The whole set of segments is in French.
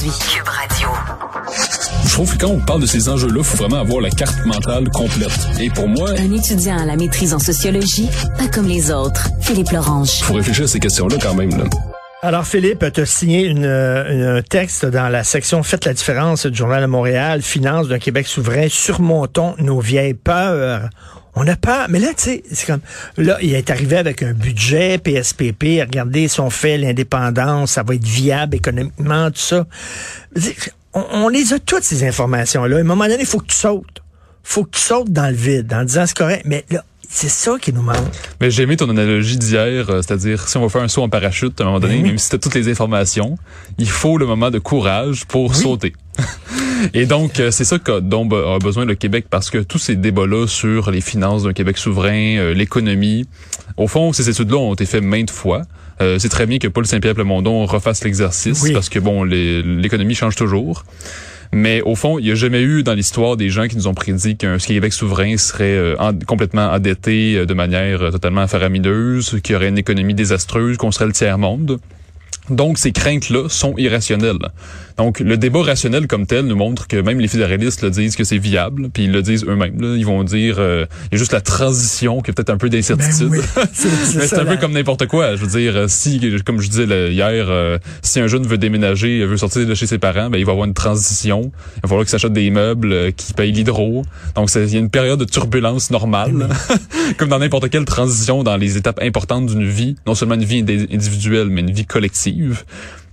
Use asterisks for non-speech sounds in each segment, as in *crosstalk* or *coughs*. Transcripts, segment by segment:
Cube Radio. Je trouve que quand on parle de ces enjeux-là, il faut vraiment avoir la carte mentale complète. Et pour moi, Un étudiant à la maîtrise en sociologie, pas comme les autres. Philippe Lorange. il faut réfléchir à ces questions-là quand même. Là. Alors, Philippe, tu as signé une, une- un texte dans la section Faites la différence du Journal de Montréal, Finances d'un Québec souverain, surmontons nos vieilles peurs. On a peur, mais là, tu sais, c'est comme, là, il est arrivé avec un budget, PSPP, regardez, si on fait l'indépendance, ça va être viable économiquement, tout ça. On les a toutes, ces informations-là. À un moment donné, il faut que tu sautes. faut que tu sautes dans le vide, en disant c'est correct, mais là, c'est ça qui nous manque. Mais j'ai aimé ton analogie d'hier, euh, c'est-à-dire si on va faire un saut en parachute à un moment donné, Mhm. même si t'as toutes les informations, il faut le moment de courage pour sauter. *laughs* Et donc, euh, c'est ça que, dont a besoin le Québec, parce que tous ces débats-là sur les finances d'un Québec souverain, euh, l'économie, au fond, ces études-là ont été faites maintes fois. Euh, c'est très bien que Paul Saint-Pierre Plamondon refasse l'exercice, Oui. parce que bon, l'économie change toujours. Mais au fond, il n'y a jamais eu dans l'histoire des gens qui nous ont prédit qu'un Québec souverain serait euh, en- complètement endetté euh, de manière euh, totalement faramineuse, qu'il y aurait une économie désastreuse, qu'on serait le tiers-monde. Donc, ces craintes-là sont irrationnelles. Donc, le débat rationnel comme tel nous montre que même les fédéralistes le disent que c'est viable, puis ils le disent eux-mêmes. là. Ils vont dire, euh, il y a juste la transition qui a peut-être un peu d'incertitude. Ben oui, *laughs* c'est- c'est Mais c'est ça, un peu comme n'importe quoi. Je veux dire, euh, si, comme je disais là, hier, euh, si un jeune veut déménager, veut sortir de chez ses parents, ben il va avoir une transition. Il va falloir qu'il s'achète des meubles, euh, qu'il paye l'hydro. Donc, il y a une période de turbulence normale, *laughs* comme dans n'importe quelle transition dans les étapes importantes d'une vie, non seulement une vie indi- individuelle, mais une vie collective.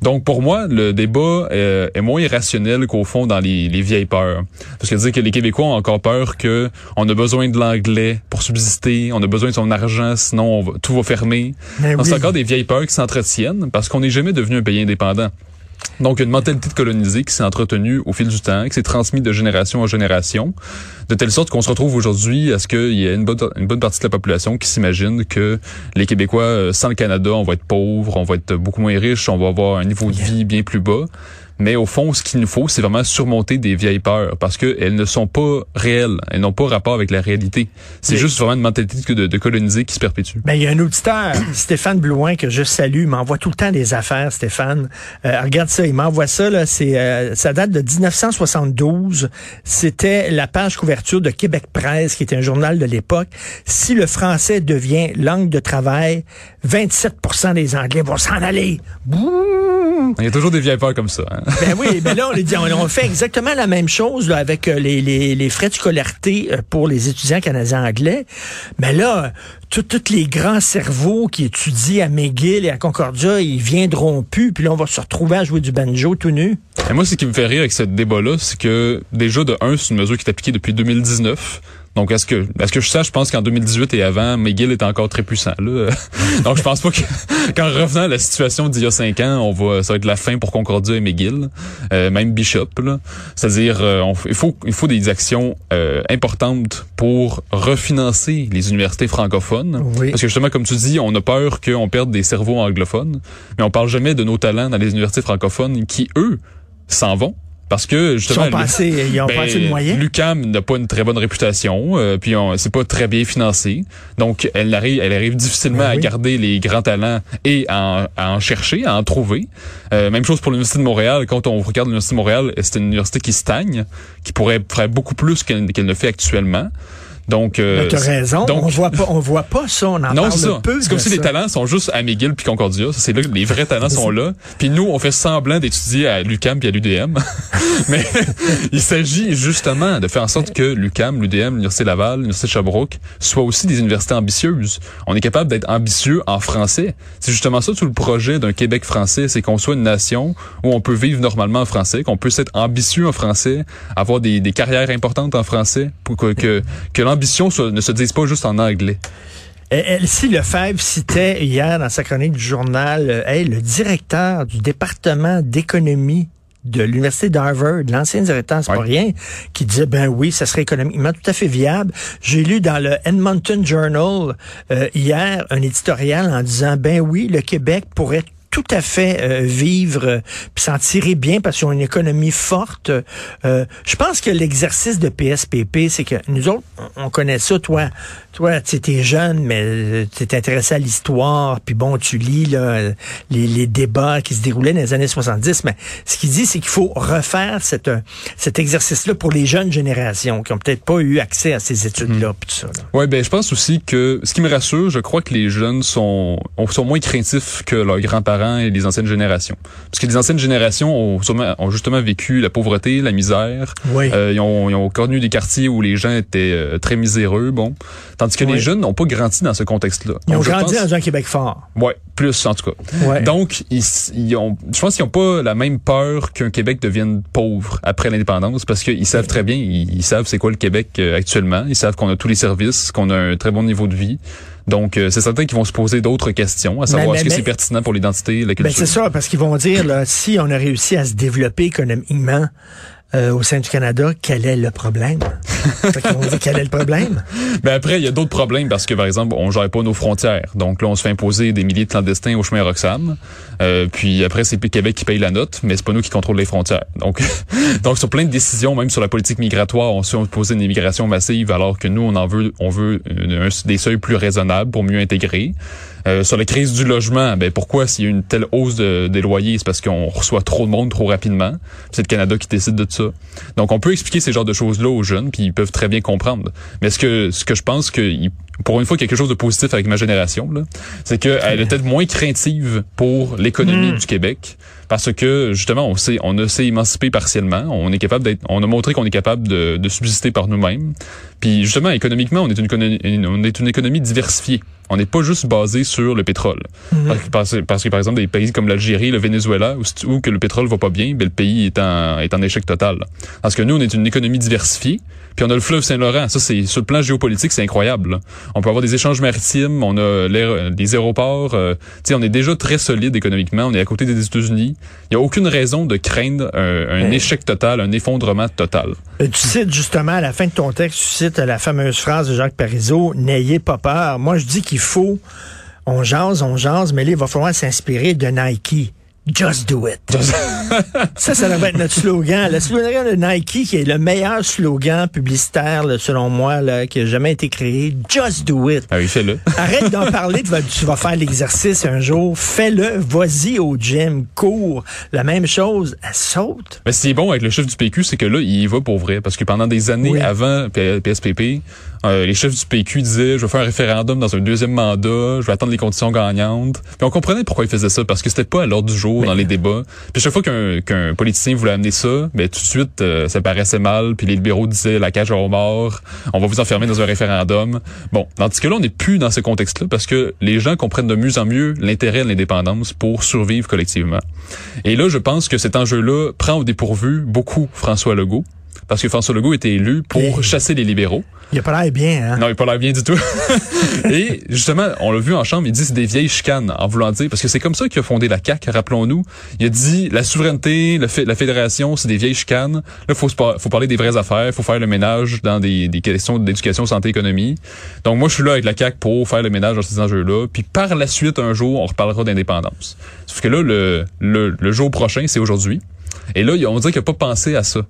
Donc, pour moi, le débat euh, est moins irrationnel qu'au fond dans les, les vieilles peurs. Parce que dire que les Québécois ont encore peur que on a besoin de l'anglais pour subsister, on a besoin de son argent, sinon on va- tout va fermer. Donc, oui. C'est encore des vieilles peurs qui s'entretiennent parce qu'on n'est jamais devenu un pays indépendant. Donc, une mentalité de colonisé qui s'est entretenue au fil du temps, qui s'est transmise de génération en génération, de telle sorte qu'on se retrouve aujourd'hui à ce qu'il y ait une bonne, une bonne partie de la population qui s'imagine que les Québécois, euh, sans le Canada, on va être pauvres, on va être beaucoup moins riches, on va avoir un niveau de vie bien plus bas. Mais au fond, ce qu'il nous faut, c'est vraiment surmonter des vieilles peurs parce qu'elles ne sont pas réelles. Elles n'ont pas rapport avec la réalité. C'est Mais- juste vraiment une mentalité de, de coloniser qui se perpétue. Ben, il y a un auditeur, *coughs* Stéphane Blouin, que je salue, il m'envoie tout le temps des affaires, Stéphane. Euh, regarde ça, il m'envoie ça, là, c'est, euh, ça date de 1972. C'était la page couverture de Québec Presse, qui était un journal de l'époque. Si le français devient langue de travail, 27% des Anglais vont s'en aller. Bouh! Il y a toujours des vieilles peurs comme ça. hein. Ben oui, ben là, on, les dit, on, fait exactement la même chose avec euh, les, les, les frais de scolarité euh, pour les étudiants canadiens anglais. Mais là, tous les grands cerveaux qui étudient à McGill et à Concordia, ils viendront plus, puis là, on va se retrouver à jouer du banjo tout nu. Et moi, ce qui me fait rire avec ce débat-là, c'est que déjà, de un, c'est une mesure qui est appliquée depuis 2019. Donc, est-ce que, est-ce que je sache, je pense qu'en 2018 et avant, McGill était encore très puissant, là. *laughs* Donc, je pense pas que, *laughs* qu'en revenant à la situation d'il y a cinq ans, on va, ça va être la fin pour Concordia et McGill, euh, même Bishop, là. C'est-à-dire, euh, il faut, il faut des actions, euh, importantes pour refinancer les universités francophones. Oui. Parce que justement, comme tu dis, on a peur qu'on perde des cerveaux anglophones, mais on parle jamais de nos talents dans les universités francophones qui, eux, s'en vont. Parce que Ils justement, sont passés, ils ont ben, pas assez de moyens. L'UCAM n'a pas une très bonne réputation, euh, puis on- c'est pas très bien financé. Donc, elle arrive, elle arrive difficilement Ben à garder les grands talents et à en, à en chercher, à en trouver. Euh, même chose pour l'Université de Montréal. Quand on regarde l'Université de Montréal, c'est une université qui stagne, qui pourrait faire beaucoup plus qu'elle qu'elle ne fait actuellement. Donc, euh, raison, donc- on voit pas, on voit pas ça, on en non, parle ça. peu. C'est comme si les talents sont juste à McGill puis Concordia. C'est là que les vrais talents sont là. Puis nous, on fait semblant d'étudier à l'UCAM puis à l'UDM. *laughs* Mais *laughs* il s'agit justement de faire en sorte que l'UCAM, l'UDM, l'Université Laval, l'Université Sherbrooke soient aussi des universités ambitieuses. On est capable d'être ambitieux en français. C'est justement ça tout le projet d'un Québec français, c'est qu'on soit une nation où on peut vivre normalement en français, qu'on puisse être ambitieux en français, avoir des, des carrières importantes en français, pour que, que, que l'ambition soit- ne se dise pas juste en anglais. Elsie Lefebvre citait hier dans sa chronique du journal euh, hey, le directeur du département d'économie de l'université d'Harvard, l'ancien directeur, c'est pas rien, qui disait ben oui, ça serait économiquement tout à fait viable. J'ai lu dans le Edmonton Journal euh, hier un éditorial en disant ben oui, le Québec pourrait tout à fait euh, vivre euh, puis s'en tirer bien parce qu'ils ont une économie forte. Euh, je pense que l'exercice de PSPP, c'est que nous autres, on connaît ça, toi. Toi, tu es jeune, mais tu es intéressé à l'histoire, puis bon, tu lis là, les, les, débats qui se déroulaient dans les années 70. Mais ce qu'il dit, c'est qu'il faut refaire cette, cet exercice-là pour les jeunes générations qui ont peut-être pas eu accès à ces études-là, puis tout ça. Ben je pense aussi que ce qui me rassure, je crois que les jeunes sont, sont moins craintifs que leurs grands-parents et les anciennes générations. Parce que les anciennes générations ont, ont justement vécu la pauvreté, la misère. Oui. Euh, ils, ont, ils ont connu des quartiers où les gens étaient euh, très miséreux, bon. Tandis que les jeunes n'ont pas grandi dans ce contexte-là. Ils ont grandi dans un Québec fort. Ouais, plus en tout cas. Ouais. Donc, ils, ils ont, je pense qu'ils n'ont pas la même peur qu'un Québec devienne pauvre après l'indépendance parce qu'ils savent très bien, ils, ils savent c'est quoi le Québec euh, actuellement. Ils savent qu'on a tous les services, qu'on a un très bon niveau de vie. Donc, euh, c'est certain qu'ils vont se poser d'autres questions, à savoir est-ce que c'est pertinent pour l'identité, la culture. Ben c'est ça, parce qu'ils vont dire, là, si on a réussi à se développer économiquement, euh, au sein du Canada, quel est le problème? *laughs* on dit quel est le problème? Ben après, il y a d'autres problèmes parce que, par exemple, on gère pas nos frontières. Donc là, on se fait imposer des milliers de clandestins au chemin Roxham. Euh, puis après, c'est Québec qui paye la note, mais c'est pas nous qui contrôlons les frontières. Donc, *laughs* donc sur plein de décisions, même sur la politique migratoire, on se fait imposer une immigration massive alors que nous, on en veut, on veut des seuils plus raisonnables pour mieux intégrer. Euh, sur la crise du logement, ben pourquoi s'il y a une telle hausse de, des loyers, c'est parce qu'on reçoit trop de monde trop rapidement. C'est le Canada qui décide de ça. Donc on peut expliquer ces genres de choses-là aux jeunes, puis ils peuvent très bien comprendre. Mais ce que ce que je pense que pour une fois quelque chose de positif avec ma génération, c'est qu'elle est peut-être moins craintive pour l'économie Mm. du Québec parce que justement on sait on s'est émancipé partiellement, on est capable d'être on a montré qu'on est capable de, de subsister par nous-mêmes. Puis justement économiquement, on est une économie on est une économie diversifiée. On n'est pas juste basé sur le pétrole. Parce, que, parce que par exemple des pays comme l'Algérie, le Venezuela où, où que le pétrole va pas bien, ben, le pays est en est en échec total. Parce que nous on est une économie diversifiée, puis on a le fleuve Saint-Laurent, ça c'est sur le plan géopolitique, c'est incroyable. là. On peut avoir des échanges maritimes, on a des aéroports, euh, tu sais on est déjà très solide économiquement, on est à côté des États-Unis. Il y a aucune raison de craindre un, échec total, un effondrement total. Euh, Tu cites justement à la fin de ton texte, tu cites la fameuse phrase de Jacques Parizeau, n'ayez pas peur. Moi, je dis qu'il faut, on jase, on jase, mais là, il va falloir s'inspirer de Nike. Just do it. *laughs* ça, ça devrait être notre slogan. Le slogan de Nike, qui est le meilleur slogan publicitaire, là, selon moi, là, qui a jamais été créé. Just do it. Ah oui, fais-le. *laughs* Arrête d'en parler, tu vas, tu vas faire l'exercice un jour. Fais-le, vas-y au gym, cours. La même chose, elle saute. Mais ce qui est bon avec le chef du PQ, c'est que là, il y va pour vrai. Parce que pendant des années Oui. avant PSPP, euh, les chefs du PQ disaient, je vais faire un référendum dans un deuxième mandat, je vais attendre les conditions gagnantes. Puis on comprenait pourquoi ils faisaient ça, parce que c'était pas à l'ordre du jour dans les débats. Puis chaque fois qu'un politicien voulait amener ça, ben tout de suite, euh, ça paraissait mal. Puis les libéraux disaient, la cage aux morts, on va vous enfermer dans un référendum. Bon, tandis que là, on n'est plus dans ce contexte-là, parce que les gens comprennent de mieux en mieux l'intérêt de l'indépendance pour survivre collectivement. Et là, je pense que cet enjeu-là prend au dépourvu beaucoup François Legault. Parce que François Legault était élu pour chasser les libéraux. Il a pas l'air bien, hein? Non, il a pas l'air bien du tout. *laughs* Et justement, on l'a vu en chambre, il dit c'est des vieilles chicanes, en voulant dire, parce que c'est comme ça qu'il a fondé la CAQ, rappelons-nous. Il a dit la souveraineté, la fédération, c'est des vieilles chicanes. Là, faut, faut parler des vraies affaires, faut faire le ménage dans des, des questions d'éducation, santé, économie. Donc moi, je suis là avec la CAQ pour faire le ménage dans ces enjeux-là. Puis par la suite, un jour, on reparlera d'indépendance. Sauf que là, le, le, le jour prochain, c'est aujourd'hui. Et là, on dirait qu'il n'a pas pensé à ça.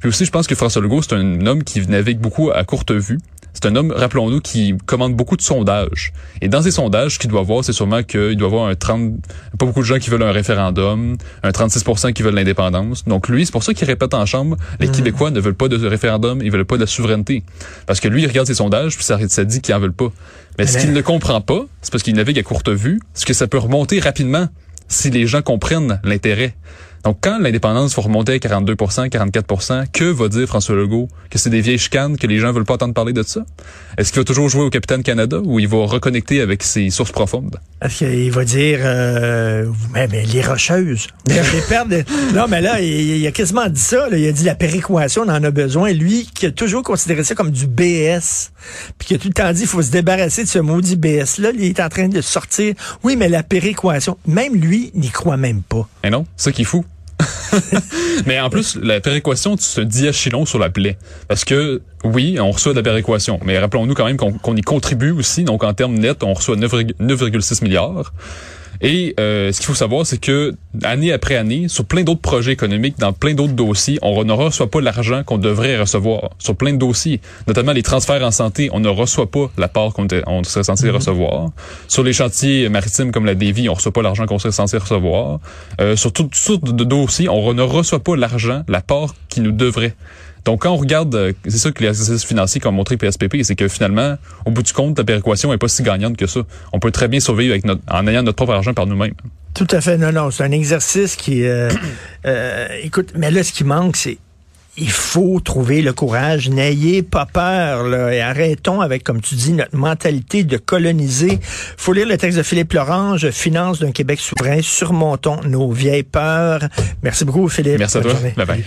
Puis aussi, je pense que François Legault, c'est un homme qui navigue beaucoup à courte vue. C'est un homme, rappelons-nous, qui commande beaucoup de sondages. Et dans ces sondages, ce qu'il doit voir, c'est sûrement qu'il doit avoir un 30, pas beaucoup de gens qui veulent un référendum, un 36% qui veulent l'indépendance. Donc lui, c'est pour ça qu'il répète en chambre, les Québécois ne veulent pas de référendum, ils veulent pas de la souveraineté. Parce que lui, il regarde ses sondages, puis ça, ça dit qu'ils en veulent pas. Mais ce qu'il ne comprend pas, c'est parce qu'il navigue à courte vue, c'est que ça peut remonter rapidement si les gens comprennent l'intérêt. Donc, quand l'indépendance va remonter à 42 44 que va dire François Legault? Que c'est des vieilles chicanes, que les gens veulent pas entendre parler de ça? Est-ce qu'il va toujours jouer au Capitaine Canada ou il va reconnecter avec ses sources profondes? Parce qu'il va dire, euh, mais, mais les rocheuses? *laughs* Les Non, mais là, il, il a quasiment dit ça. là. Il a dit la péréquation, on en a besoin. Lui, qui a toujours considéré ça comme du BS, puis qui a tout le temps dit, il faut se débarrasser de ce maudit BS-là. Il est en train de sortir. Oui, mais la péréquation, même lui, n'y croit même pas. Eh non, ça qui est fou. Mais en plus, la péréquation, c'est un diachylon sur la plaie. Parce que, oui, on reçoit de la péréquation. Mais rappelons-nous quand même qu'on qu'on y contribue aussi. Donc, en termes nets, on reçoit 9,6 milliards. Et euh, ce qu'il faut savoir, c'est que année après année, sur plein d'autres projets économiques, dans plein d'autres dossiers, on ne reçoit pas l'argent qu'on devrait recevoir. Sur plein de dossiers, notamment les transferts en santé, on ne reçoit pas la part qu'on on serait censé mhm. recevoir. Sur les chantiers maritimes comme la Davy, on reçoit pas l'argent qu'on serait censé recevoir. Euh, sur toutes sortes de dossiers, on ne reçoit pas l'argent, la part qui nous devrait. Donc, quand on regarde, euh, c'est ça que les exercices financiers comme montré PSPP, c'est que finalement, au bout du compte, la péréquation est pas si gagnante que ça. On peut très bien survivre avec notre, en ayant notre propre argent par nous-mêmes. Tout à fait. Non, non, c'est un exercice qui... Euh, *coughs* euh, écoute, mais là, ce qui manque, c'est il faut trouver le courage. N'ayez pas peur là, et arrêtons avec, comme tu dis, notre mentalité de coloniser. faut lire le texte de Philippe Lorange, Finance d'un Québec souverain. Surmontons nos vieilles peurs. Merci beaucoup, Philippe. Merci à toi. Bye bye.